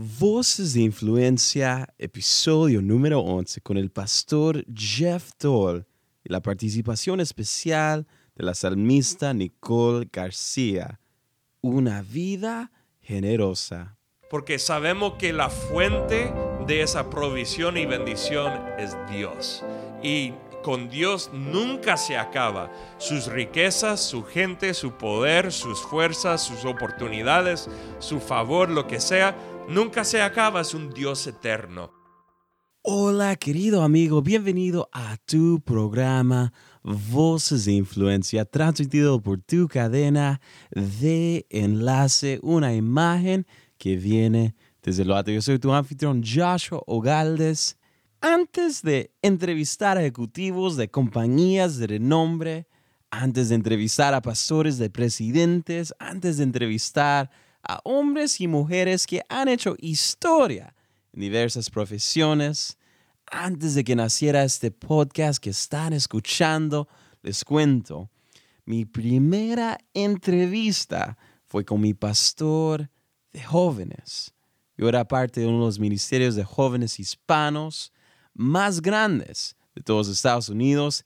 Voces de Influencia, episodio número 11, con el pastor Jeff Toll y la participación especial de la salmista Nicole García. Una vida generosa. Porque sabemos que la fuente de esa provisión y bendición es Dios. Y con Dios nunca se acaba. Sus riquezas, su gente, su poder, sus fuerzas, sus oportunidades, su favor, lo que sea, nunca se acaba. Es un Dios eterno. Hola querido amigo, bienvenido a tu programa Voces de Influencia, transmitido por tu cadena de enlace, una imagen que viene desde lo alto. Yo soy tu anfitrión Joshua Ogaldes antes de entrevistar a ejecutivos de compañías de renombre, antes de entrevistar a pastores de presidentes, antes de entrevistar a hombres y mujeres que han hecho historia en diversas profesiones, antes de que naciera este podcast que están escuchando, les cuento, mi primera entrevista fue con mi pastor de jóvenes. Yo era parte de uno de los ministerios de jóvenes hispanos más grandes de todos Estados Unidos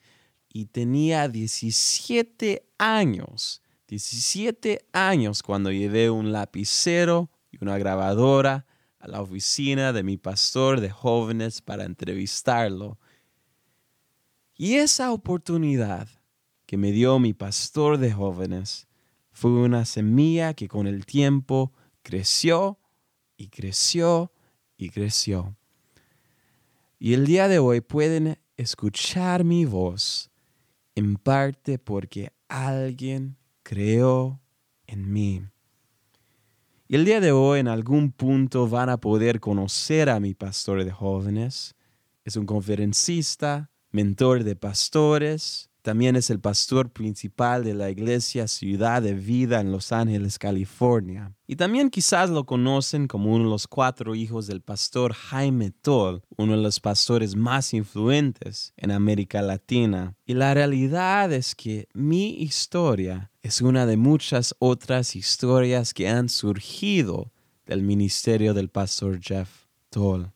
y tenía 17 años, 17 años cuando llevé un lapicero y una grabadora a la oficina de mi pastor de jóvenes para entrevistarlo. Y esa oportunidad que me dio mi pastor de jóvenes fue una semilla que con el tiempo creció y creció y creció. Y el día de hoy pueden escuchar mi voz en parte porque alguien creó en mí. Y el día de hoy en algún punto van a poder conocer a mi pastor de jóvenes. Es un conferencista, mentor de pastores, también es el pastor principal de la iglesia Ciudad de Vida en Los Ángeles, California. Y también quizás lo conocen como uno de los cuatro hijos del pastor Jaime Toll, uno de los pastores más influentes en América Latina. Y la realidad es que mi historia es una de muchas otras historias que han surgido del ministerio del pastor Jeff Toll.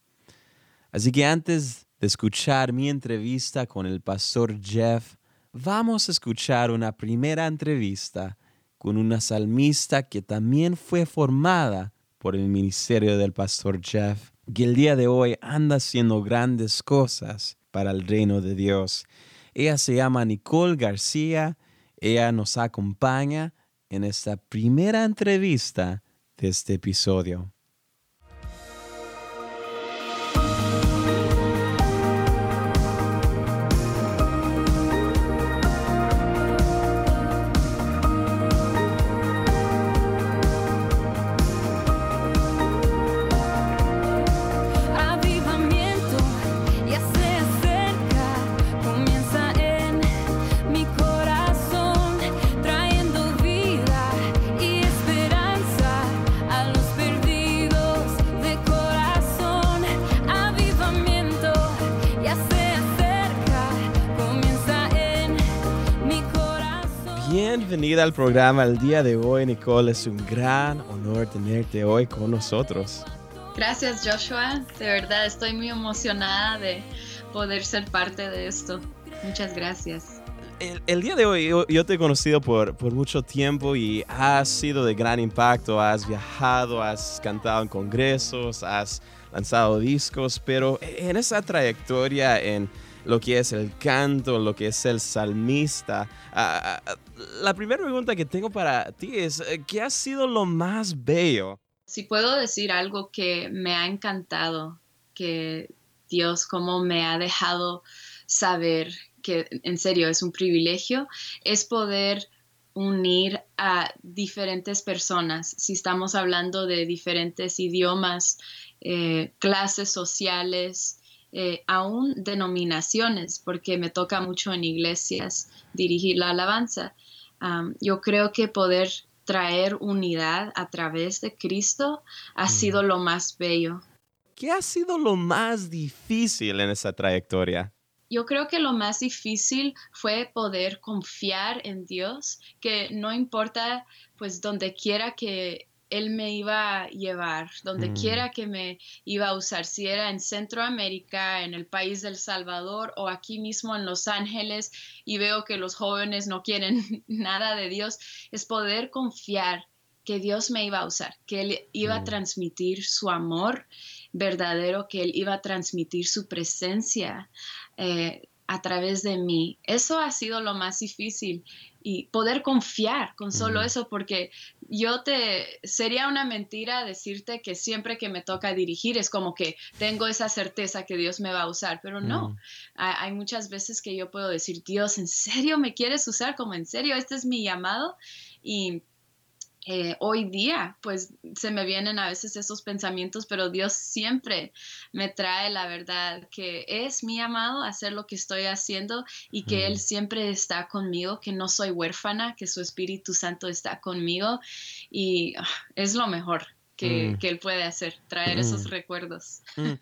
Así que antes de escuchar mi entrevista con el pastor Jeff, vamos a escuchar una primera entrevista con una salmista que también fue formada por el ministerio del pastor Jeff, que el día de hoy anda haciendo grandes cosas para el reino de Dios. Ella se llama Nicole García, ella nos acompaña en esta primera entrevista de este episodio. Al programa el día de hoy, Nicole. Es un gran honor tenerte hoy con nosotros. Gracias, Joshua. De verdad, estoy muy emocionada de poder ser parte de esto. Muchas gracias. El, día de hoy yo, te he conocido por, por mucho tiempo y has sido de gran impacto, has viajado, has cantado en congresos, has lanzado discos, pero en esa trayectoria en lo que es el canto, lo que es el salmista. Ah, ah, la primera pregunta que tengo para ti es, eh, ¿qué ha sido lo más bello? Si puedo decir algo que me ha encantado, que Dios como me ha dejado saber que en serio es un privilegio, es poder unir a diferentes personas. Si estamos hablando de diferentes idiomas, eh, clases sociales, eh, aún denominaciones, porque me toca mucho en iglesias dirigir la alabanza. yo creo que poder traer unidad a través de Cristo ha mm. sido lo más bello. ¿Qué ha sido lo más difícil en esa trayectoria? Yo creo que lo más difícil fue poder confiar en Dios, que no importa pues donde quiera que él me iba a llevar, donde Mm. quiera que me iba a usar, si era en Centroamérica, en el país del Salvador o aquí mismo en Los Ángeles y veo que los jóvenes no quieren nada de Dios, es poder confiar que Dios me iba a usar, que Él iba a Mm. transmitir su amor verdadero, que Él iba a transmitir su presencia eh, a través de mí. Eso ha sido lo más difícil y poder confiar con solo eso, porque yo te, sería una mentira decirte que siempre que me toca dirigir es como que tengo esa certeza que Dios me va a usar, pero no, Mm. Ha- hay muchas veces que yo puedo decir, Dios, ¿en serio me quieres usar? Como en serio, este es mi llamado y eh, hoy día, pues se me vienen a veces esos pensamientos, pero Dios siempre me trae la verdad que es mi amado hacer lo que estoy haciendo y que Mm. Él siempre está conmigo, que no soy huérfana, que su Espíritu Santo está conmigo y ah, es lo mejor que, Mm. que Él puede hacer, traer Mm. esos recuerdos. Mm.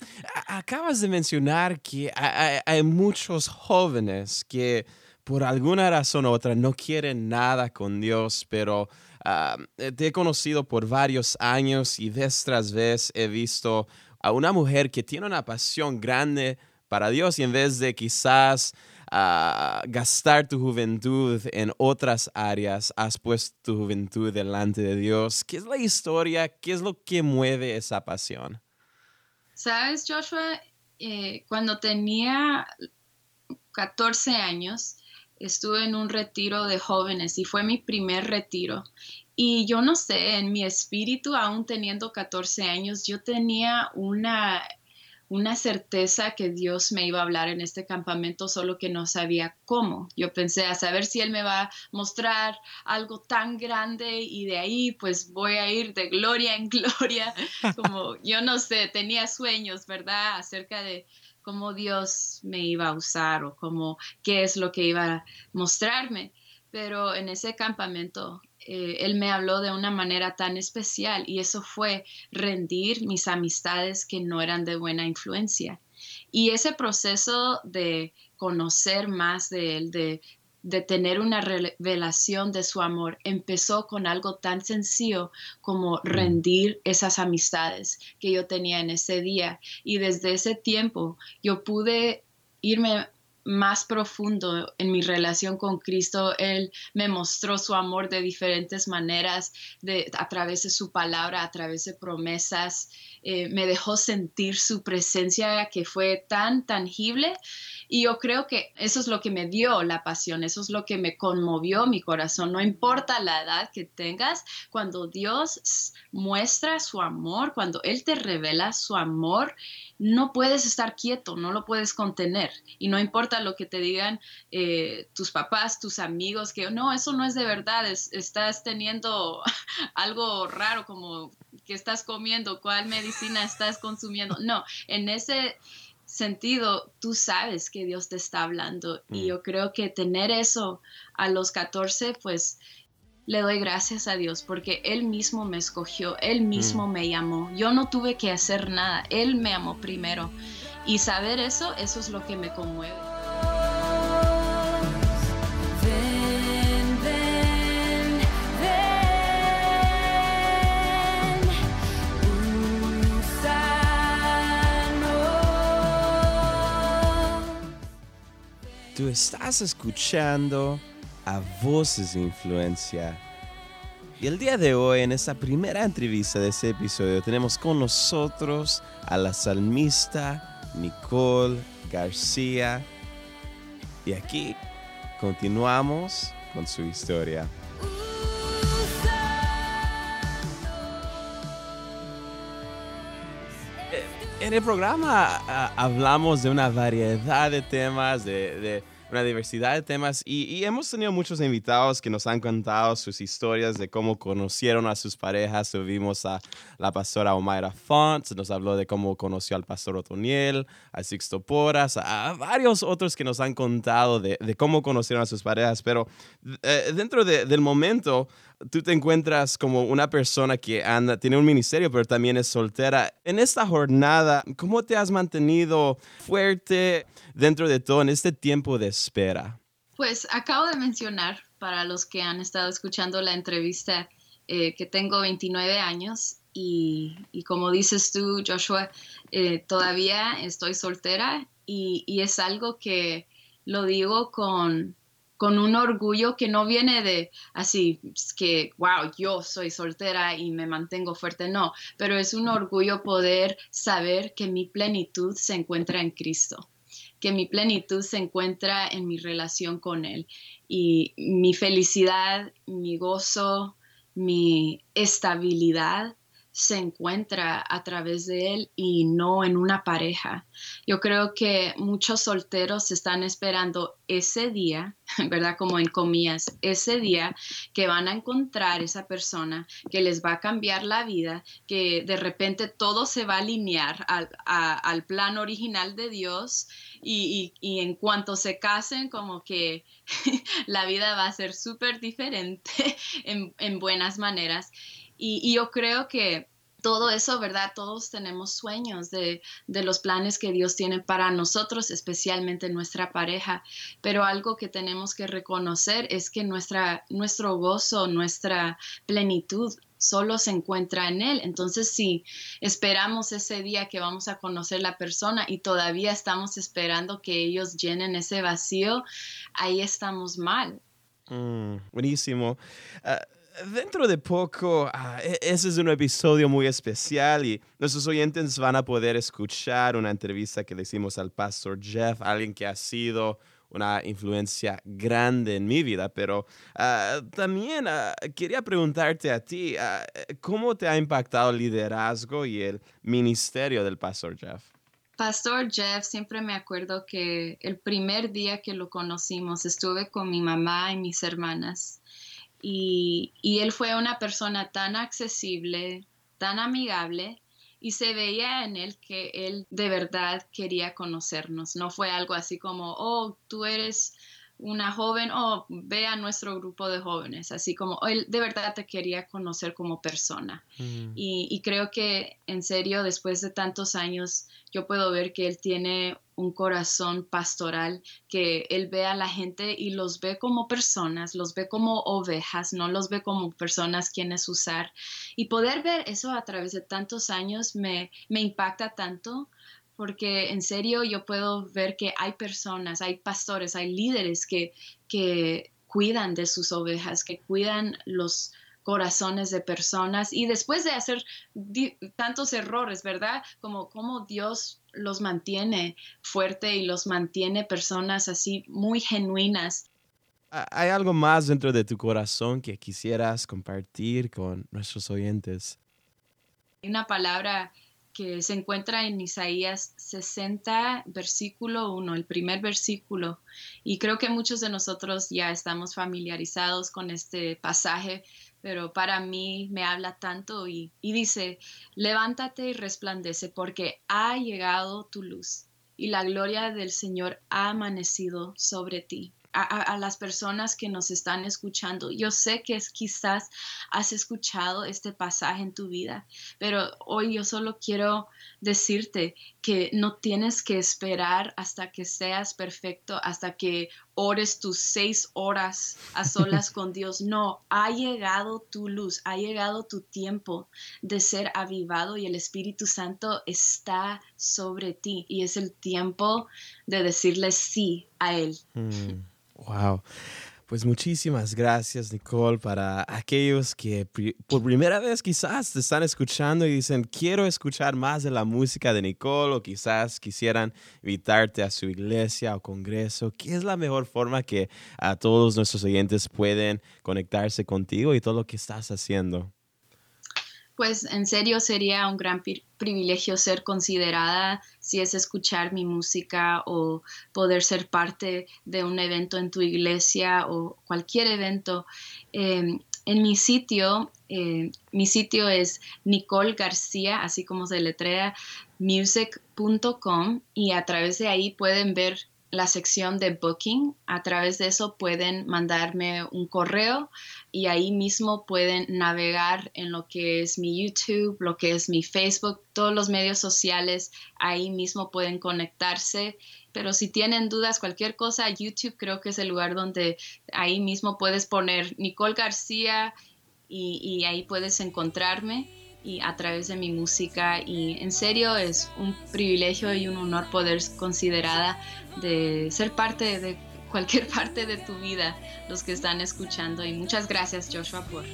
Acabas de mencionar que ha- hay, hay muchos jóvenes que por alguna razón u otra no quieren nada con Dios, pero ah, te he conocido por varios años y vez tras vez he visto a una mujer que tiene una pasión grande para Dios y en vez de quizás ah, gastar tu juventud en otras áreas, has puesto tu juventud delante de Dios. ¿Qué es la historia? ¿Qué es lo que mueve esa pasión? Sabes, Joshua, Eh, cuando tenía 14 años, estuve en un retiro de jóvenes y fue mi primer retiro. Y yo no sé, en mi espíritu, aún teniendo 14 años, yo tenía una, una certeza que Dios me iba a hablar en este campamento, solo que no sabía cómo. Yo pensé a saber si Él me va a mostrar algo tan grande y de ahí pues voy a ir de gloria en gloria, como yo no sé, tenía sueños, ¿verdad? Acerca de cómo Dios me iba a usar o cómo, qué es lo que iba a mostrarme. Pero en ese campamento eh, él me habló de una manera tan especial y eso fue rendir mis amistades que no eran de buena influencia. Y ese proceso de conocer más de él, de, de tener una revelación de su amor, empezó con algo tan sencillo como rendir esas amistades que yo tenía en ese día. Y desde ese tiempo yo pude irme más profundo en mi relación con Cristo. Él me mostró su amor de diferentes maneras, de, a través de su palabra, a través de promesas. Eh, me dejó sentir su presencia que fue tan tangible. Y yo creo que eso es lo que me dio la pasión, eso es lo que me conmovió mi corazón. No importa la edad que tengas, cuando Dios muestra su amor, cuando Él te revela su amor, no puedes estar quieto, no lo puedes contener. Y no importa lo que te digan eh, tus papás, tus amigos, que no, eso no es de verdad, es, estás teniendo algo raro como que estás comiendo, cuál medicina estás consumiendo. No, en ese sentido, tú sabes que Dios te está hablando. Mm. Y yo creo que tener eso a los 14, pues le doy gracias a Dios porque Él mismo me escogió, Él mismo mm. me llamó. Yo no tuve que hacer nada, Él me amó primero. Y saber eso, eso es lo que me conmueve. Estás escuchando a Voces de Influencia. Y el día de hoy, en esta primera entrevista de este episodio, tenemos con nosotros a la salmista Nicole García. Y aquí continuamos con su historia. En el programa a, hablamos de una variedad de temas, de, de una diversidad de temas y, y, hemos tenido muchos invitados que nos han contado sus historias de cómo conocieron a sus parejas. Tuvimos a la pastora Omaira Font, nos habló de cómo conoció al pastor Otoniel, a Sixto Porras, a, a varios otros que nos han contado de, de cómo conocieron a sus parejas. Pero eh, dentro de, del momento, tú te encuentras como una persona que anda, tiene un ministerio, pero también es soltera. En esta jornada, ¿cómo te has mantenido fuerte dentro de todo en este tiempo de espera? Pues acabo de mencionar para los que han estado escuchando la entrevista eh, que tengo 29 años y, como dices tú, Joshua, eh, todavía estoy soltera y, y es algo que lo digo con, con un orgullo que no viene de así, que, wow, yo soy soltera y me mantengo fuerte, no, pero es un orgullo poder saber que mi plenitud se encuentra en Cristo, que mi plenitud se encuentra en mi relación con Él y mi felicidad, mi gozo, mi estabilidad se encuentra a través de él y no en una pareja. Yo creo que muchos solteros están esperando ese día, ¿verdad? Como en comillas, ese día que van a encontrar esa persona que les va a cambiar la vida, que de repente todo se va a alinear al, plan original de Dios y, en cuanto se casen, como que la vida va a ser súper diferente en, en buenas maneras. Y, yo creo que todo eso, ¿verdad? Todos tenemos sueños de, de los planes que Dios tiene para nosotros, especialmente nuestra pareja. Pero algo que tenemos que reconocer es que nuestra, nuestro gozo, nuestra plenitud solo se encuentra en Él. Entonces, si esperamos ese día que vamos a conocer la persona y todavía estamos esperando que ellos llenen ese vacío, ahí estamos mal. Mm, buenísimo. Ah, dentro de poco, ah, e- ese es un episodio muy especial y nuestros oyentes van a poder escuchar una entrevista que le hicimos al pastor Jeff, alguien que ha sido una influencia grande en mi vida, pero ah, también ah, quería preguntarte a ti, ah, ¿cómo te ha impactado el liderazgo y el ministerio del pastor Jeff? Pastor Jeff, siempre me acuerdo que el primer día que lo conocimos estuve con mi mamá y mis hermanas y, y él fue una persona tan accesible, tan amigable y se veía en él que él de verdad quería conocernos. No fue algo así como, oh, tú eres una joven, oh, ve a nuestro grupo de jóvenes, así como él de verdad te quería conocer como persona. Y, y creo que en serio, después de tantos años, yo puedo ver que él tiene un corazón pastoral, que él ve a la gente y los ve como personas, los ve como ovejas, no los ve como personas quienes usar. Y poder ver eso a través de tantos años me, me impacta tanto porque en serio yo puedo ver que hay personas, hay pastores, hay líderes que, que cuidan de sus ovejas, que cuidan los corazones de personas y después de hacer tantos errores, ¿verdad? Como, como Dios los mantiene fuerte y los mantiene personas así muy genuinas. ¿Hay algo más dentro de tu corazón que quisieras compartir con nuestros oyentes? Una palabra que se encuentra en Isaías 60, versículo 1, el primer versículo. Y creo que muchos de nosotros ya estamos familiarizados con este pasaje, pero para mí me habla tanto y, y dice, levántate y resplandece porque ha llegado tu luz y la gloria del Señor ha amanecido sobre ti. A, las personas que nos están escuchando, yo sé que es, quizás has escuchado este pasaje en tu vida, pero hoy yo solo quiero decirte que no tienes que esperar hasta que seas perfecto, hasta que ores tus seis horas a solas con Dios. No, ha llegado tu luz, ha llegado tu tiempo de ser avivado y el Espíritu Santo está sobre ti y es el tiempo de decirle sí a Él. Mm, wow. Pues muchísimas gracias, Nicole, para aquellos que por primera vez quizás te están escuchando y dicen, quiero escuchar más de la música de Nicole o quizás quisieran invitarte a su iglesia o congreso. ¿Qué es la mejor forma que a todos nuestros oyentes pueden conectarse contigo y todo lo que estás haciendo? Pues en serio sería un gran pri- privilegio ser considerada si es escuchar mi música o poder ser parte de un evento en tu iglesia o cualquier evento. Eh, en mi sitio, eh, mi sitio es Nicole García, así como se letrea, music.com y a través de ahí pueden ver la sección de booking. A través de eso pueden mandarme un correo y ahí mismo pueden navegar en lo que es mi YouTube, lo que es mi Facebook, todos los medios sociales, ahí mismo pueden conectarse. Pero si tienen dudas, cualquier cosa, YouTube creo que es el lugar donde ahí mismo puedes poner Nicole García y, ahí puedes encontrarme y a través de mi música y en serio es un privilegio y un honor poder considerada de ser parte de cualquier parte de tu vida los que están escuchando y muchas gracias Joshua por,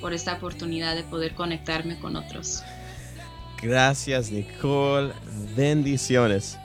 por esta oportunidad de poder conectarme con otros. Gracias, Nicole. Bendiciones.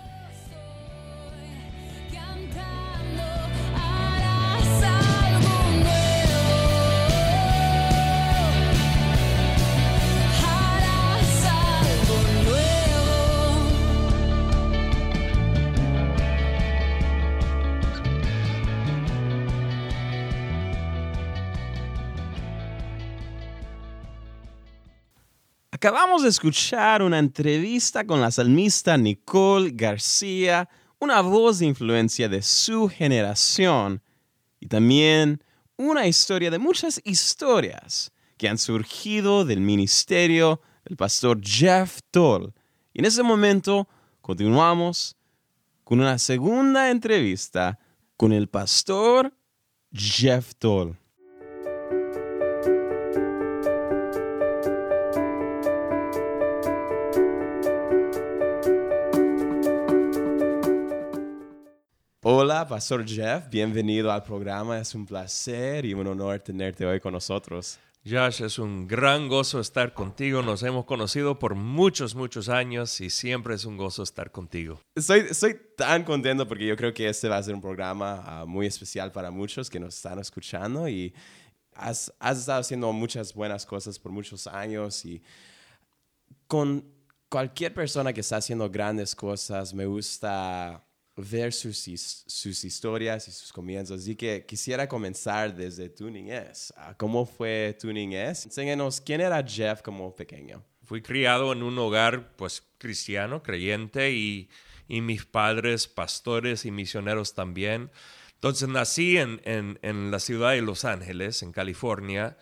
Acabamos de escuchar una entrevista con la salmista Nicole García, una voz de influencia de su generación, y también una historia de muchas historias que han surgido del ministerio del pastor Jeff Toll. Y en ese momento continuamos con una segunda entrevista con el pastor Jeff Toll. Hola, Pastor Jeff, bienvenido al programa. Es un placer y un honor tenerte hoy con nosotros. Josh, es un gran gozo estar contigo. Nos hemos conocido por muchos, muchos años y siempre es un gozo estar contigo. Estoy, estoy tan contento porque yo creo que este va a ser un programa ah, muy especial para muchos que nos están escuchando y has, has estado haciendo muchas buenas cosas por muchos años y con cualquier persona que está haciendo grandes cosas me gusta ver sus, sus historias y sus comienzos. Así que quisiera comenzar desde tu niñez. Ah, ¿Cómo fue tu niñez? Enséñanos quién era Jeff como pequeño. Fui criado en un hogar, pues, cristiano, creyente, y, y mis padres, pastores y misioneros también. Entonces nací en, en, en la ciudad de Los Ángeles, en California,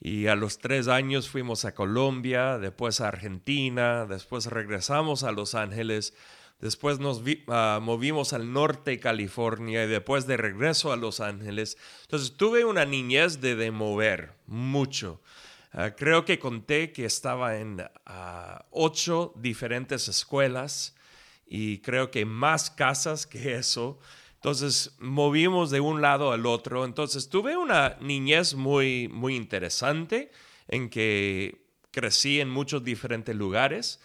y a los tres años fuimos a Colombia, después a Argentina, después regresamos a Los Ángeles, después nos ah, movimos al norte de California y después de regreso a Los Ángeles. Entonces tuve una niñez de, de mover mucho. Ah, creo que conté que estaba en ah, ocho diferentes escuelas y creo que más casas que eso. Entonces movimos de un lado al otro. Entonces tuve una niñez muy, muy interesante en que crecí en muchos diferentes lugares,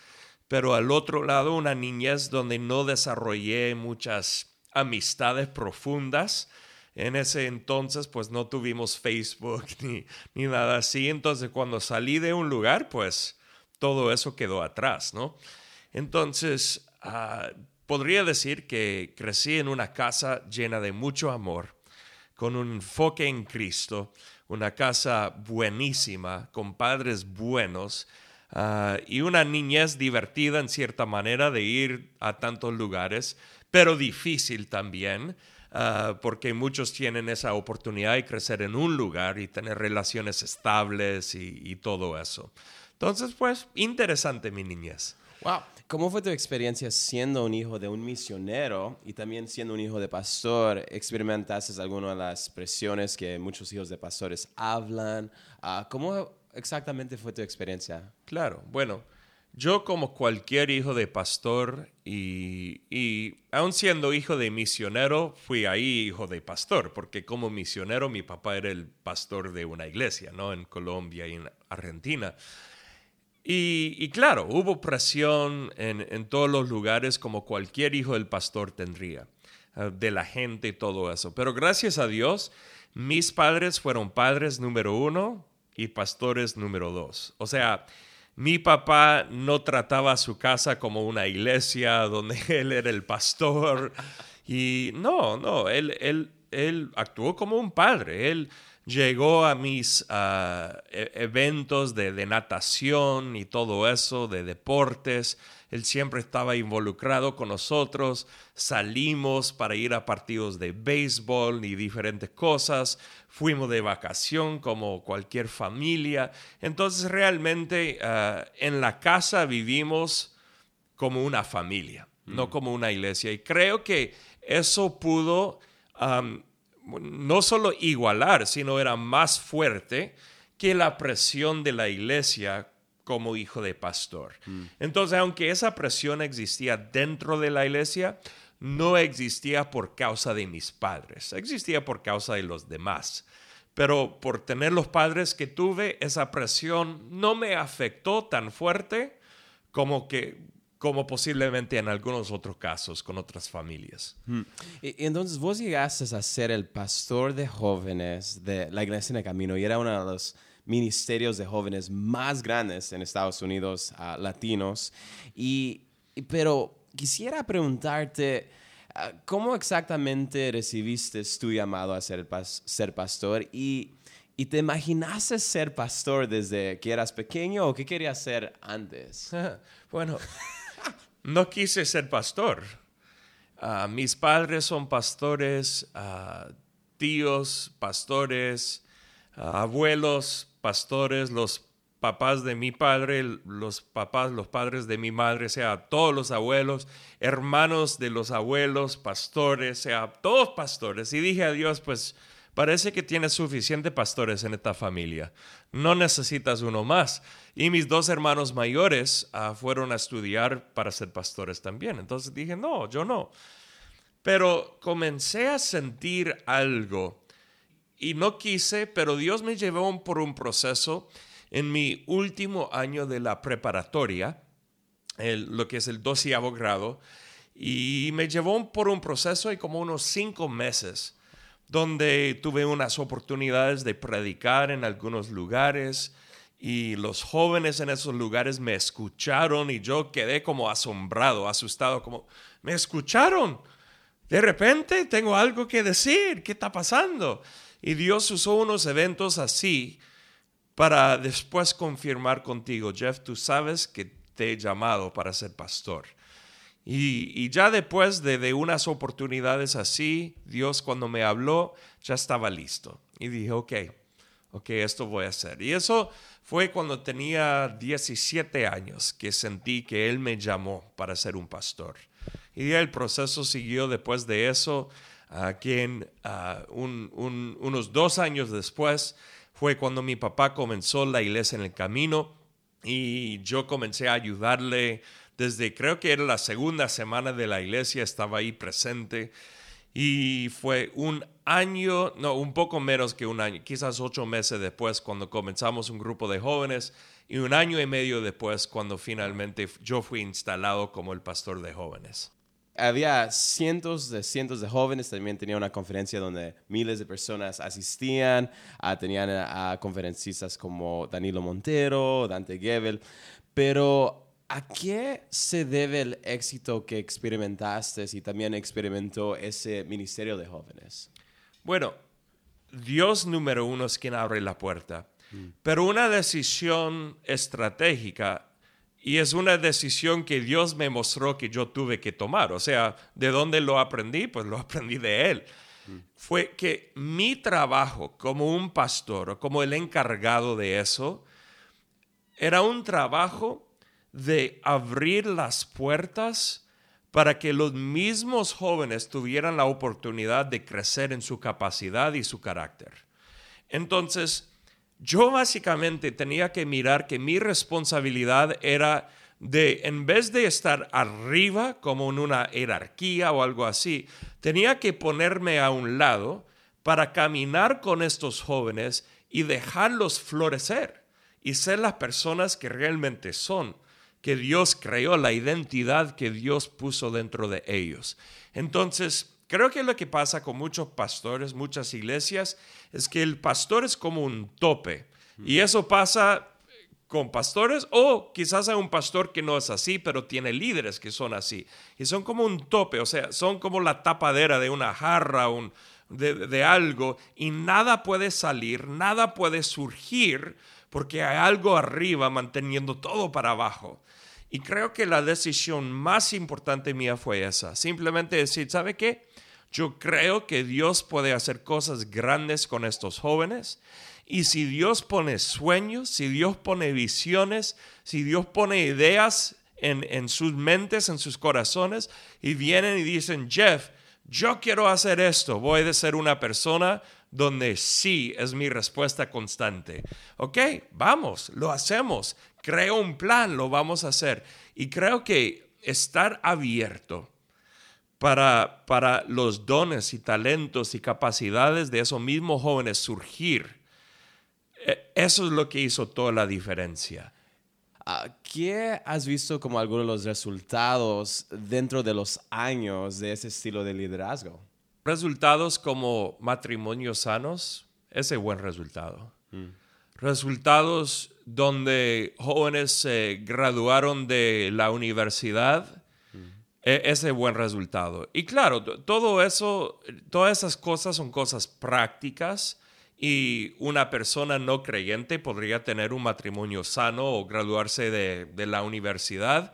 pero al otro lado una niñez donde no desarrollé muchas amistades profundas. En ese entonces, pues no tuvimos Facebook ni, ni nada así. Entonces, cuando salí de un lugar, pues todo eso quedó atrás, ¿no? Entonces, ah, podría decir que crecí en una casa llena de mucho amor, con un enfoque en Cristo, una casa buenísima, con padres buenos ah, y una niñez divertida en cierta manera de ir a tantos lugares, pero difícil también, ah, porque muchos tienen esa oportunidad de crecer en un lugar y tener relaciones estables y, y todo eso. Entonces, pues, interesante mi niñez. Wow. ¿Cómo fue tu experiencia siendo un hijo de un misionero y también siendo un hijo de pastor? ¿Experimentaste alguna de las presiones que muchos hijos de pastores hablan? Ah, ¿Cómo exactamente fue tu experiencia? Claro, bueno, yo como cualquier hijo de pastor y, y aun siendo hijo de misionero, fui ahí hijo de pastor, porque como misionero mi papá era el pastor de una iglesia, ¿no? En Colombia y en Argentina. Y, y claro, hubo presión en, en todos los lugares como cualquier hijo del pastor tendría, eh, de la gente y todo eso. Pero gracias a Dios, mis padres fueron padres número uno y pastores número dos. O sea, mi papá no trataba su casa como una iglesia donde él era el pastor. Y no, no, él, él, él actuó como un padre. Él llegó a mis e- eventos de, de natación y todo eso, de deportes. Él siempre estaba involucrado con nosotros. Salimos para ir a partidos de béisbol y diferentes cosas. Fuimos de vacación como cualquier familia. Entonces realmente ah, en la casa vivimos como una familia, no como una iglesia. Y creo que eso pudo no solo igualar, sino era más fuerte que la presión de la iglesia como hijo de pastor. Entonces, aunque esa presión existía dentro de la iglesia, no existía por causa de mis padres, existía por causa de los demás. Pero por tener los padres que tuve, esa presión no me afectó tan fuerte como que como posiblemente en algunos otros casos con otras familias. Y, y entonces vos llegaste a ser el pastor de jóvenes de la Iglesia en el Camino y era uno de los ministerios de jóvenes más grandes en Estados Unidos, ah, latinos. Y, y- pero quisiera preguntarte, ah, ¿cómo exactamente recibiste tu llamado a ser, pas- ser pastor? Y, ¿Y te imaginaste ser pastor desde que eras pequeño o qué querías ser antes? bueno, no quise ser pastor. Ah, mis padres son pastores, ah, tíos, pastores, ah, abuelos, pastores, los papás de mi padre, los papás, los padres de mi madre, sea todos los abuelos, hermanos de los abuelos, pastores, sea todos pastores. Y dije a Dios, pues parece que tienes suficiente pastores en esta familia. No necesitas uno más. Y mis dos hermanos mayores ah, fueron a estudiar para ser pastores también. Entonces dije, no, yo no. Pero comencé a sentir algo y no quise, pero Dios me llevó por un proceso en mi último año de la preparatoria, lo que es el doceavo grado, y me llevó por un proceso de como unos cinco meses, donde tuve unas oportunidades de predicar en algunos lugares y los jóvenes en esos lugares me escucharon y yo quedé como asombrado, asustado, como, me escucharon. De repente tengo algo que decir, ¿qué está pasando? Y Dios usó unos eventos así para después confirmar contigo, Jeff, tú sabes que te he llamado para ser pastor. Y, ya después de, de unas oportunidades así, Dios cuando me habló, ya estaba listo. Y dije, ok, ok, esto voy a hacer. Y eso fue cuando tenía 17 años que sentí que Él me llamó para ser un pastor. Y el proceso siguió después de eso, a quien ah, un- un- unos dos años después fue cuando mi papá comenzó la iglesia en el camino y yo comencé a ayudarle desde creo que era la segunda semana de la iglesia, estaba ahí presente y fue un año, no, un poco menos que un año, quizás ocho meses después cuando comenzamos un grupo de jóvenes y un año y medio después cuando finalmente yo fui instalado como el pastor de jóvenes. Había cientos de cientos de jóvenes, también tenía una conferencia donde miles de personas asistían, ah, tenían a, conferencistas como Danilo Montero, Dante Gebel, pero ¿a qué se debe el éxito que experimentaste y también experimentó ese ministerio de jóvenes? Bueno, Dios número uno es quien abre la puerta, pero una decisión estratégica y es una decisión que Dios me mostró que yo tuve que tomar. O sea, ¿de dónde lo aprendí? Pues lo aprendí de Él. Fue que mi trabajo como un pastor o como el encargado de eso era un trabajo de abrir las puertas para que los mismos jóvenes tuvieran la oportunidad de crecer en su capacidad y su carácter. Entonces, yo básicamente tenía que mirar que mi responsabilidad era de, en vez de estar arriba como en una jerarquía o algo así, tenía que ponerme a un lado para caminar con estos jóvenes y dejarlos florecer y ser las personas que realmente son, que Dios creó, la identidad que Dios puso dentro de ellos. Entonces, creo que lo que pasa con muchos pastores, muchas iglesias, es que el pastor es como un tope. Y eso pasa con pastores o quizás hay un pastor que no es así, pero tiene líderes que son así. Y son como un tope, o sea, son como la tapadera de una jarra, un, de, algo, y nada puede salir, nada puede surgir porque hay algo arriba manteniendo todo para abajo. Y creo que la decisión más importante mía fue esa, simplemente decir, ¿sabe qué? Yo creo que Dios puede hacer cosas grandes con estos jóvenes. Y si Dios pone sueños, si Dios pone visiones, si Dios pone ideas en, en sus mentes, en sus corazones, y vienen y dicen, Jeff, yo quiero hacer esto, voy a ser una persona donde sí es mi respuesta constante. Ok, vamos, lo hacemos. Creo un plan, lo vamos a hacer. Y creo que estar abierto para, para los dones y talentos y capacidades de esos mismos jóvenes surgir, eh, eso es lo que hizo toda la diferencia. Ah, ¿Qué has visto como algunos de los resultados dentro de los años de ese estilo de liderazgo? Resultados como matrimonios sanos, ese es buen resultado. Resultados donde jóvenes se graduaron de la universidad, e- ese es buen resultado. Y claro, todo eso, todas esas cosas son cosas prácticas y una persona no creyente podría tener un matrimonio sano o graduarse de, de la universidad,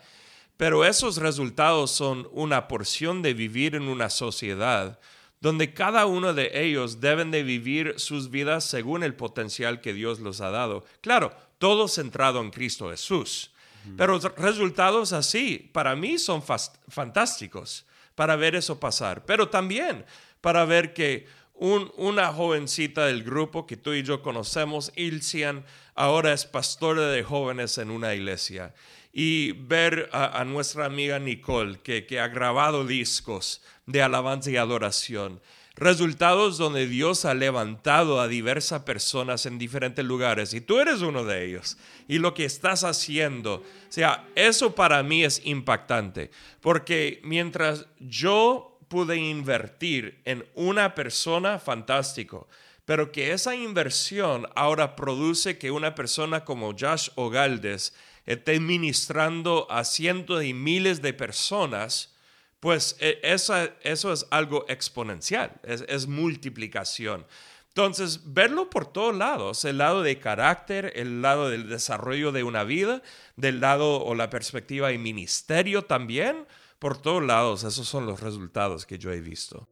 pero esos resultados son una porción de vivir en una sociedad donde cada uno de ellos deben de vivir sus vidas según el potencial que Dios los ha dado. Claro, todo centrado en Cristo Jesús. Pero resultados así, para mí, son fantásticos para ver eso pasar. Pero también para ver que un- una jovencita del grupo que tú y yo conocemos, Ilcian, ahora es pastora de jóvenes en una iglesia. Y ver a, a nuestra amiga Nicole, que, que ha grabado discos de alabanza y adoración. Resultados donde Dios ha levantado a diversas personas en diferentes lugares y tú eres uno de ellos. Y lo que estás haciendo, o sea, eso para mí es impactante, porque mientras yo pude invertir en una persona, fantástico, pero que esa inversión ahora produce que una persona como Josh Ogaldes esté ministrando a cientos y miles de personas, pues esa- eso es algo exponencial, es multiplicación. Entonces, verlo por todos lados, el lado de carácter, el lado del desarrollo de una vida, del lado o la perspectiva de ministerio también, por todos lados, esos son los resultados que yo he visto.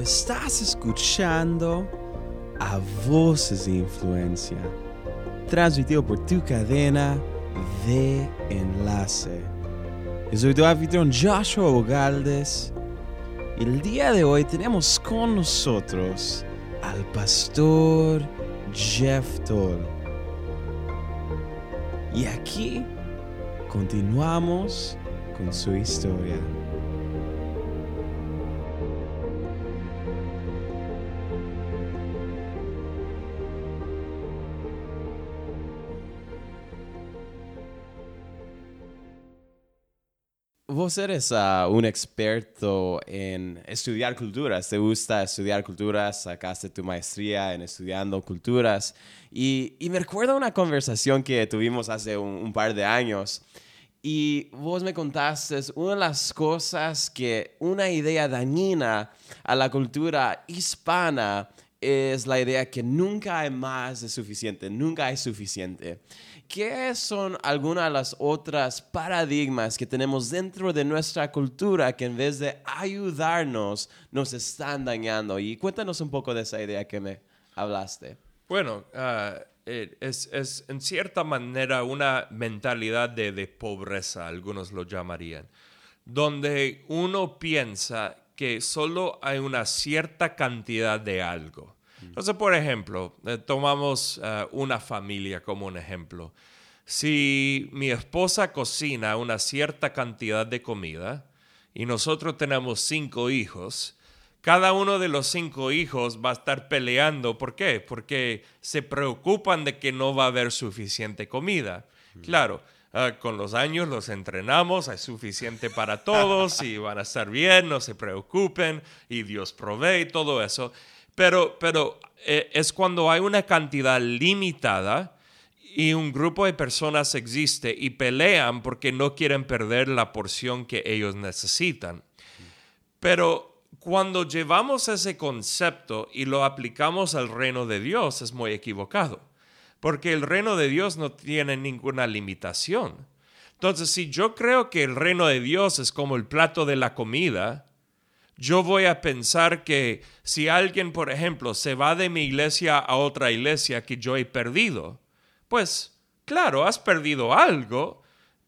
Estás escuchando a Voces de Influencia, transmitido por tu cadena de enlace. Yo soy tu anfitrión Joshua Ogaldes y el día de hoy tenemos con nosotros al pastor Jeff Toll. Y aquí continuamos con su historia. Vos eres ah, un experto en estudiar culturas, te gusta estudiar culturas, sacaste tu maestría en estudiando culturas y, y me recuerdo una conversación que tuvimos hace un, un par de años. Y vos me contaste una de las cosas que una idea dañina a la cultura hispana es la idea que nunca hay más de suficiente, nunca hay suficiente. ¿Qué son algunas de las otras paradigmas que tenemos dentro de nuestra cultura que en vez de ayudarnos nos están dañando? Y cuéntanos un poco de esa idea que me hablaste. Bueno, ah, eh, es, es en cierta manera una mentalidad de, de pobreza, algunos lo llamarían, donde uno piensa que solo hay una cierta cantidad de algo. Entonces, por ejemplo, eh, tomamos ah, una familia como un ejemplo. Si mi esposa cocina una cierta cantidad de comida y nosotros tenemos cinco hijos, cada uno de los cinco hijos va a estar peleando. ¿Por qué? Porque se preocupan de que no va a haber suficiente comida. Claro, ah, con los años los entrenamos, hay suficiente para todos y van a estar bien, no se preocupen y Dios provee todo eso. Pero, pero eh, es cuando hay una cantidad limitada y un grupo de personas existe y pelean porque no quieren perder la porción que ellos necesitan. Pero cuando llevamos ese concepto y lo aplicamos al reino de Dios es muy equivocado, porque el reino de Dios no tiene ninguna limitación. Entonces, si yo creo que el reino de Dios es como el plato de la comida, yo voy a pensar que si alguien, por ejemplo, se va de mi iglesia a otra iglesia que yo he perdido, pues claro, has perdido algo,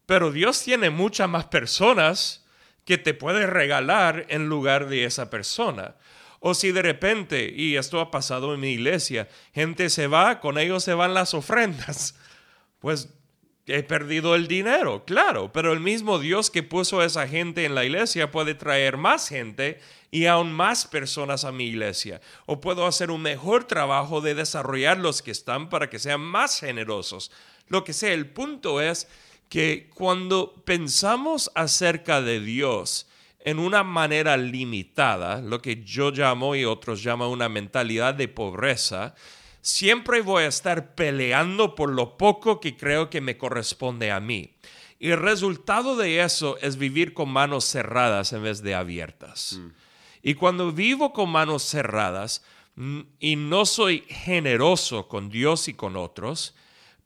pero Dios tiene muchas más personas que te puede regalar en lugar de esa persona. O si de repente, y esto ha pasado en mi iglesia, gente se va, con ellos se van las ofrendas, pues he perdido el dinero, claro, pero el mismo Dios que puso a esa gente en la iglesia puede traer más gente y aún más personas a mi iglesia. O puedo hacer un mejor trabajo de desarrollar los que están para que sean más generosos. Lo que sea, el punto es que cuando pensamos acerca de Dios en una manera limitada, lo que yo llamo y otros llaman una mentalidad de pobreza, siempre voy a estar peleando por lo poco que creo que me corresponde a mí. Y el resultado de eso es vivir con manos cerradas en vez de abiertas. Y cuando vivo con manos cerradas mm, y no soy generoso con Dios y con otros,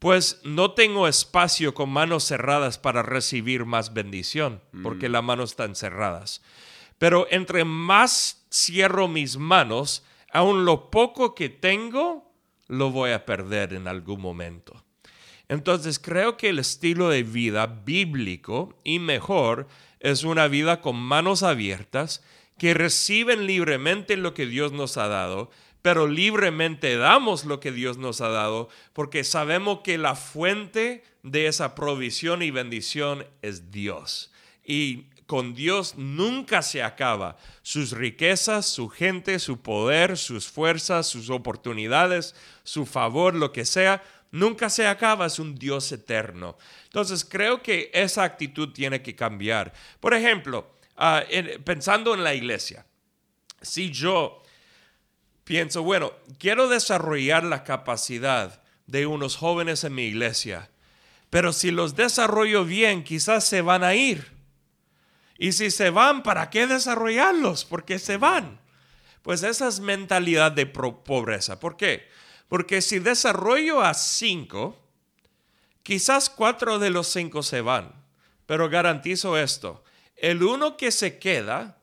pues no tengo espacio con manos cerradas para recibir más bendición, porque las manos están cerradas. Pero entre más cierro mis manos, aun lo poco que tengo, lo voy a perder en algún momento. Entonces creo que el estilo de vida bíblico y mejor es una vida con manos abiertas que reciben libremente lo que Dios nos ha dado, pero libremente damos lo que Dios nos ha dado porque sabemos que la fuente de esa provisión y bendición es Dios. Y con Dios nunca se acaba. Sus riquezas, su gente, su poder, sus fuerzas, sus oportunidades, su favor, lo que sea, nunca se acaba. Es un Dios eterno. Entonces creo que esa actitud tiene que cambiar. Por ejemplo, ah, en- pensando en la iglesia, si yo pienso, bueno, quiero desarrollar la capacidad de unos jóvenes en mi iglesia, pero si los desarrollo bien, quizás se van a ir. Y si se van, ¿para qué desarrollarlos? Porque se van. Pues esa es mentalidad de pobreza. ¿Por qué? Porque si desarrollo a cinco, quizás cuatro de los cinco se van. Pero garantizo esto, el uno que se queda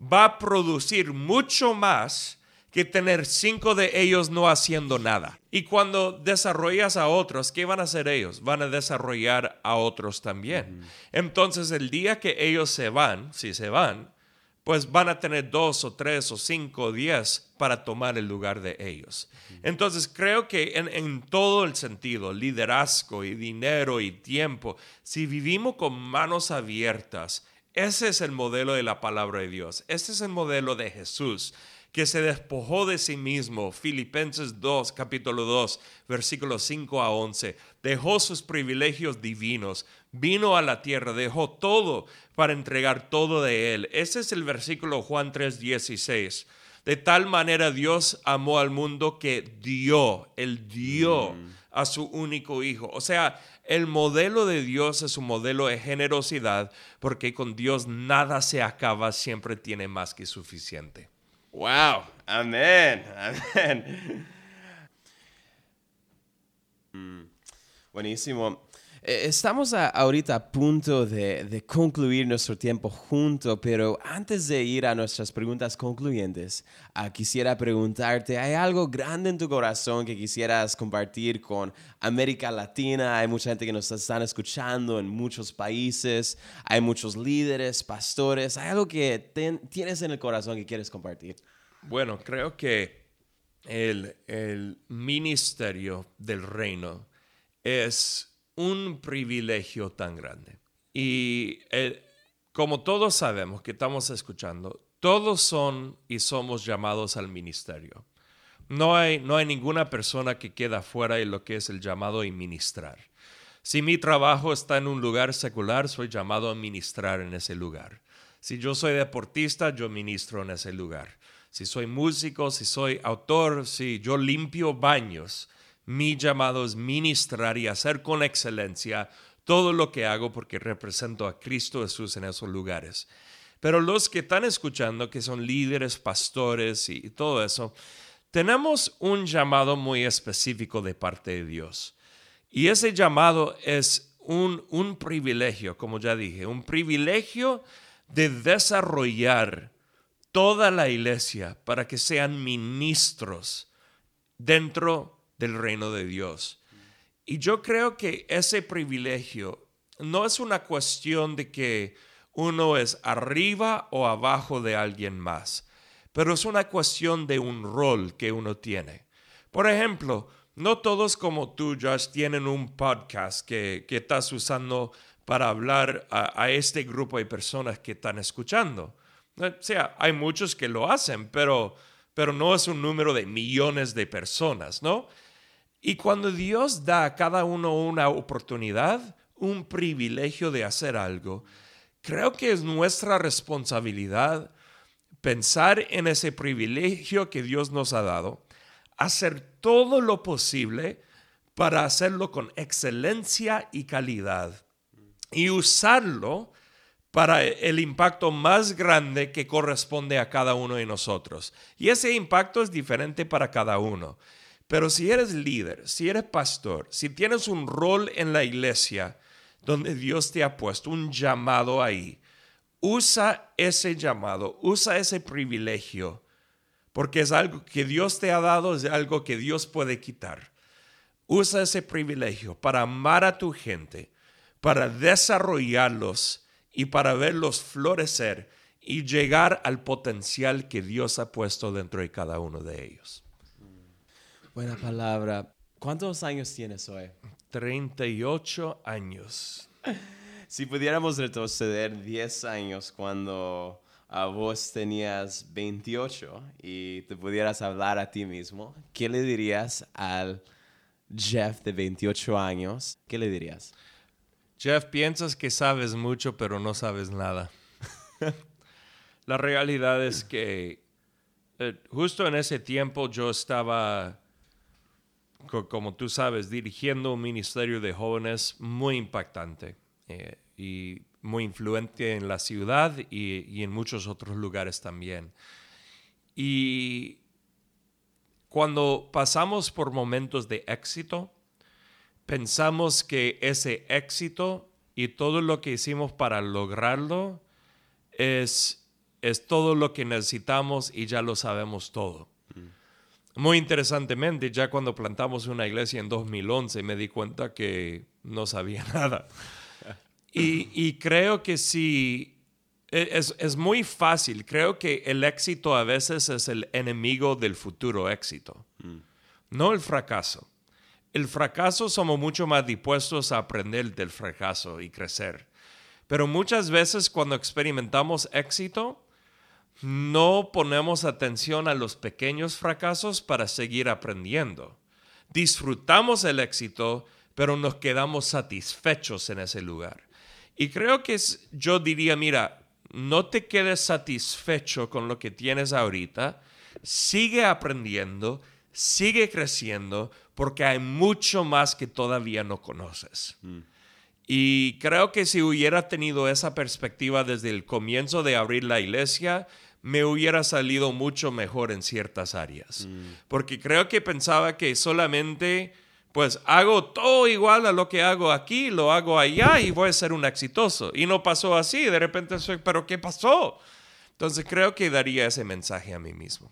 va a producir mucho más que tener cinco de ellos no haciendo nada. Y cuando desarrollas a otros, ¿qué van a hacer ellos? Van a desarrollar a otros también. Entonces el día que ellos se van, si se van, pues van a tener dos o tres o cinco o diez para tomar el lugar de ellos. Entonces creo que en, en todo el sentido, liderazgo y dinero y tiempo, si vivimos con manos abiertas, ese es el modelo de la palabra de Dios. Ese es el modelo de Jesús que se despojó de sí mismo, Filipenses 2, capítulo 2, versículos 5 a 11, dejó sus privilegios divinos, vino a la tierra, dejó todo para entregar todo de él. Ese es el versículo Juan 3, 16. De tal manera Dios amó al mundo que dio, él dio a su único hijo. O sea, el modelo de Dios es un modelo de generosidad porque con Dios nada se acaba, siempre tiene más que suficiente. Wow, amén, amén. Mm, Buenísimo. Eh, Estamos a- ahorita a punto de, concluir nuestro tiempo junto, pero antes de ir a nuestras preguntas concluyentes, ah, quisiera preguntarte, ¿hay algo grande en tu corazón que quisieras compartir con América Latina? Hay mucha gente que nos están escuchando en muchos países, hay muchos líderes, pastores, ¿hay algo que tienes en el corazón que quieres compartir? Bueno, creo que el, el ministerio del reino es un privilegio tan grande. Y eh, como todos sabemos que estamos escuchando, todos son y somos llamados al ministerio. No hay, no hay ninguna persona que queda fuera de lo que es el llamado y ministrar. Si mi trabajo está en un lugar secular, soy llamado a ministrar en ese lugar. Si yo soy deportista, yo ministro en ese lugar. Si soy músico, si soy autor, si yo limpio baños, Mi llamado es ministrar y hacer con excelencia todo lo que hago porque represento a Cristo Jesús en esos lugares. Pero los que están escuchando, que son líderes, pastores y todo eso, tenemos un llamado muy específico de parte de Dios. Y ese llamado es un, un privilegio, como ya dije, un privilegio de desarrollar toda la iglesia para que sean ministros dentro del reino de Dios. Y yo creo que ese privilegio no es una cuestión de que uno es arriba o abajo de alguien más, pero es una cuestión de un rol que uno tiene. Por ejemplo, no todos como tú, Josh, tienen un podcast que, que estás usando para hablar a, este grupo de personas que están escuchando. O sea, hay muchos que lo hacen, pero, pero no es un número de millones de personas, ¿no? Y cuando Dios da a cada uno una oportunidad, un privilegio de hacer algo, creo que es nuestra responsabilidad pensar en ese privilegio que Dios nos ha dado, hacer todo lo posible para hacerlo con excelencia y calidad y usarlo para el impacto más grande que corresponde a cada uno de nosotros. Y ese impacto es diferente para cada uno. Pero si eres líder, si eres pastor, si tienes un rol en la iglesia donde Dios te ha puesto un llamado ahí, usa ese llamado, usa ese privilegio, porque es algo que Dios te ha dado, es algo que Dios puede quitar. Usa ese privilegio para amar a tu gente, para desarrollarlos y para verlos florecer y llegar al potencial que Dios ha puesto dentro de cada uno de ellos. Buena palabra. ¿Cuántos años tienes hoy? 38 años. Si pudiéramos retroceder 10 años cuando a vos tenías 28 y te pudieras hablar a ti mismo, ¿qué le dirías al Jeff de 28 años? ¿Qué le dirías? Jeff, piensas que sabes mucho, pero no sabes nada. La realidad es que eh, justo en ese tiempo yo estaba, como tú sabes, dirigiendo un ministerio de jóvenes muy impactante eh, y muy influente en la ciudad y, y en muchos otros lugares también. Y cuando pasamos por momentos de éxito, pensamos que ese éxito y todo lo que hicimos para lograrlo es, es todo lo que necesitamos y ya lo sabemos todo. Muy interesantemente, ya cuando plantamos una iglesia en 2011 me di cuenta que no sabía nada. Y, creo que sí, e- es, es muy fácil. Creo que el éxito a veces es el enemigo del futuro éxito, no el fracaso. El fracaso somos mucho más dispuestos a aprender del fracaso y crecer. Pero muchas veces cuando experimentamos éxito, no ponemos atención a los pequeños fracasos para seguir aprendiendo. Disfrutamos el éxito, pero nos quedamos satisfechos en ese lugar. Y creo que es- yo diría, mira, no te quedes satisfecho con lo que tienes ahorita, sigue aprendiendo, sigue creciendo, porque hay mucho más que todavía no conoces. Y creo que si hubiera tenido esa perspectiva desde el comienzo de abrir la iglesia, me hubiera salido mucho mejor en ciertas áreas. Porque creo que pensaba que solamente, pues hago todo igual a lo que hago aquí, lo hago allá y voy a ser un exitoso. Y no pasó así, de repente soy, pero ¿qué pasó? Entonces creo que daría ese mensaje a mí mismo.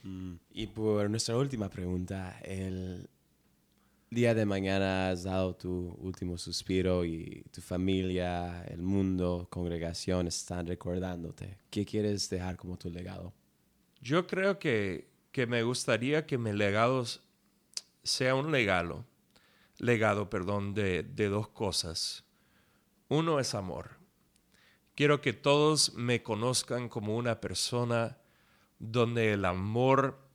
Y por nuestra última pregunta, el día de mañana has dado tu último suspiro y tu familia, el mundo, congregación están recordándote. ¿Qué quieres dejar como tu legado? Yo creo que, que me gustaría que mi legado sea un legado, legado, perdón, de, de dos cosas. Uno es amor. Quiero que todos me conozcan como una persona donde el amor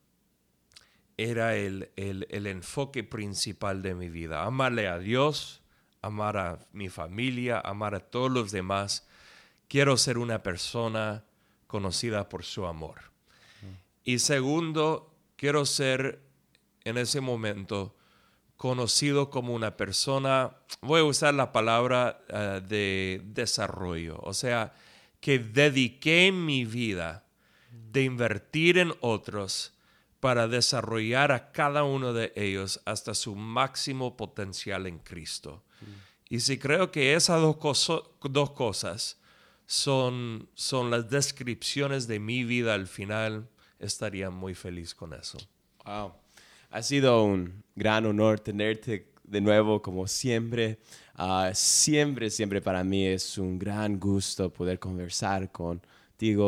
era el, el- el enfoque principal de mi vida. Amarle a Dios, amar a mi familia, amar a todos los demás. Quiero ser una persona conocida por su amor. Y segundo, quiero ser en ese momento conocido como una persona, voy a usar la palabra eh, de desarrollo, o sea, que dediqué mi vida de invertir en otros para desarrollar a cada uno de ellos hasta su máximo potencial en Cristo. Y si creo que esas dos, coso- dos cosas son, son las descripciones de mi vida al final, estaría muy feliz con eso. Wow. Ha sido un gran honor tenerte de nuevo, como siempre. Ah, siempre, siempre para mí es un gran gusto poder conversar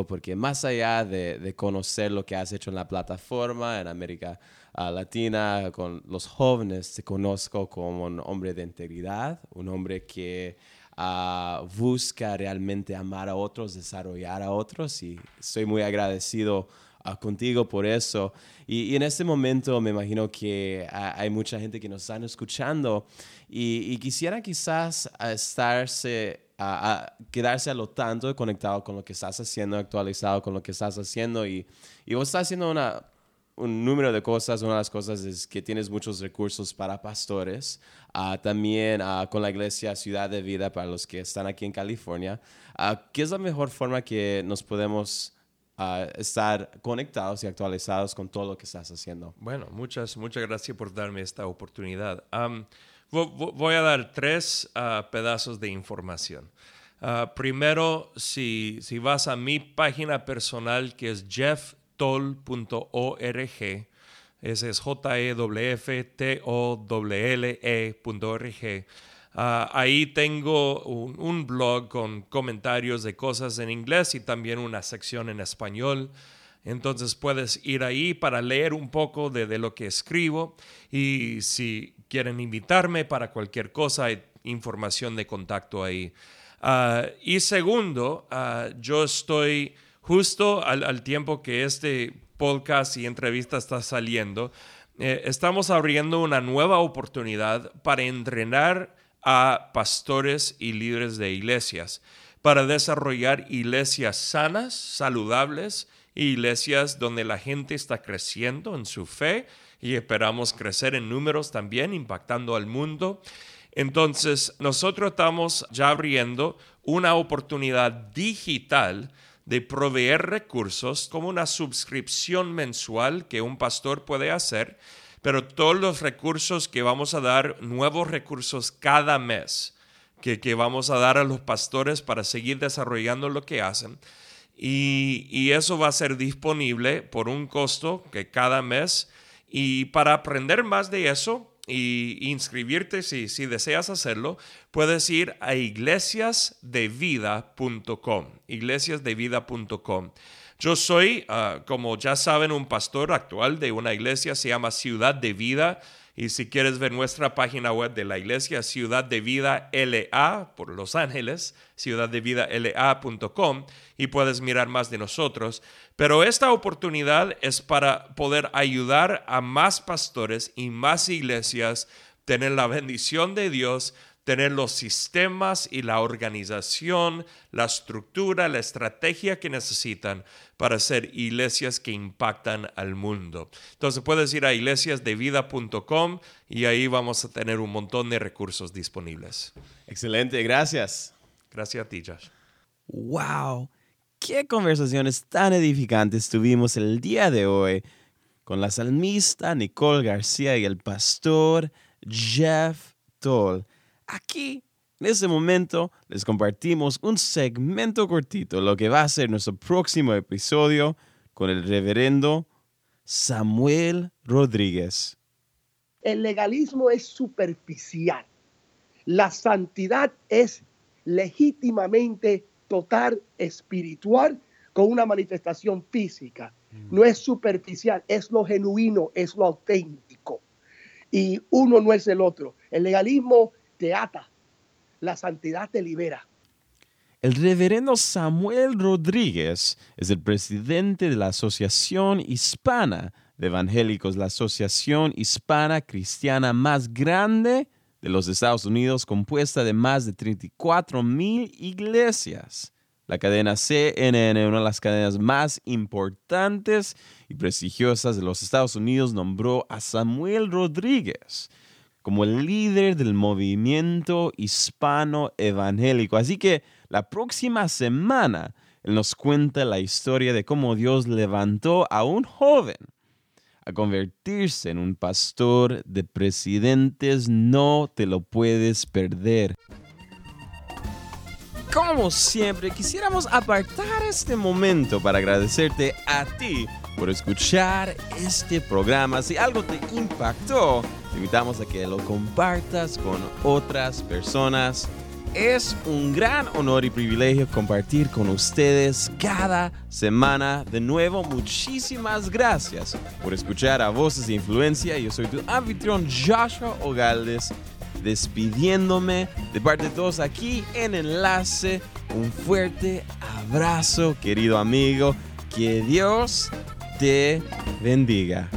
porque más allá de, conocer lo que has hecho en la plataforma en América ah, Latina con los jóvenes, te conozco como un hombre de integridad, un hombre que ah, busca realmente amar a otros, desarrollar a otros, y estoy muy agradecido ah, contigo por eso. Y, en este momento me imagino que hay mucha gente que nos están escuchando y, y quisiera quizás estarse, ah, ah, quedarse a lo tanto conectado con lo que estás haciendo, actualizado con lo que estás haciendo y, y vos estás haciendo una, un número de cosas. Una de las cosas es que tienes muchos recursos para pastores. Ah, también ah, con la iglesia Ciudad de Vida para los que están aquí en California. Ah, ¿Qué es la mejor forma que nos podemos estar conectados y actualizados con todo lo que estás haciendo? Bueno, muchas, muchas gracias por darme esta oportunidad. Vo- voy a dar tres ah, pedazos de información. Ah, primero, si, vas a mi página personal que es jefftoll.org, ese es E J-E-F-T-O-L-L-E.org. Ah, ahí tengo un blog con comentarios de cosas en inglés y también una sección en español. Entonces puedes ir ahí para leer un poco de, lo que escribo y si quieren invitarme para cualquier cosa, hay información de contacto ahí. Ah, y segundo, ah, yo estoy justo al, al tiempo que este podcast y entrevista está saliendo, eh, estamos abriendo una nueva oportunidad para entrenar a pastores y líderes de iglesias, para desarrollar iglesias sanas, saludables, iglesias donde la gente está creciendo en su fe y esperamos crecer en números también, impactando al mundo. Entonces, nosotros estamos ya abriendo una oportunidad digital de proveer recursos como una suscripción mensual que un pastor puede hacer, pero todos los recursos que vamos a dar, nuevos recursos cada mes, que, que vamos a dar a los pastores para seguir desarrollando lo que hacen. Y, eso va a ser disponible por un costo que cada mes. Y para aprender más de eso y inscribirte si, si deseas hacerlo, puedes ir a iglesiasdevida.com. Iglesiasdevida.com. Yo soy, ah, como ya saben, un pastor actual de una iglesia, se llama Ciudad de Vida. Y si quieres ver nuestra página web de la iglesia, Ciudad de Vida LA, por Los Ángeles, ciudaddevidala.com, y puedes mirar más de nosotros. Pero esta oportunidad es para poder ayudar a más pastores y más iglesias, tener la bendición de Dios, tener los sistemas y la organización, la estructura, la estrategia que necesitan para ser iglesias que impactan al mundo. Entonces puedes ir a iglesiasdevida.com y ahí vamos a tener un montón de recursos disponibles. Excelente, gracias. Gracias a ti, Josh. ¡Wow! ¡Qué conversaciones tan edificantes tuvimos el día de hoy con la salmista Nicole García y el pastor Jeff Toll! Aquí, en este momento, les compartimos un segmento cortito, lo que va a ser nuestro próximo episodio con el reverendo Samuel Rodríguez. El legalismo es superficial. La santidad es legítimamente total espiritual con una manifestación física. No es superficial, es lo genuino, es lo auténtico. Y uno no es el otro. El legalismo te ata, la santidad te libera. El reverendo Samuel Rodríguez es el presidente de la Asociación Hispana de Evangélicos, la asociación hispana cristiana más grande de los Estados Unidos, compuesta de más de 34 mil iglesias. La cadena CNN, una de las cadenas más importantes y prestigiosas de los Estados Unidos, nombró a Samuel Rodríguez como el líder del movimiento hispano evangélico. Así que la próxima semana él nos cuenta la historia de cómo Dios levantó a un joven a convertirse en un pastor de presidentes. No te lo puedes perder. Como siempre, quisiéramos apartar este momento para agradecerte a ti por escuchar este programa. Si algo te impactó, te invitamos a que lo compartas con otras personas. Es un gran honor y privilegio compartir con ustedes cada semana. De nuevo, muchísimas gracias por escuchar a Voces de Influencia. Yo soy tu anfitrión Joshua Ogaldes, despidiéndome de parte de todos aquí en Enlace. Un fuerte abrazo, querido amigo. Que Dios te bendiga.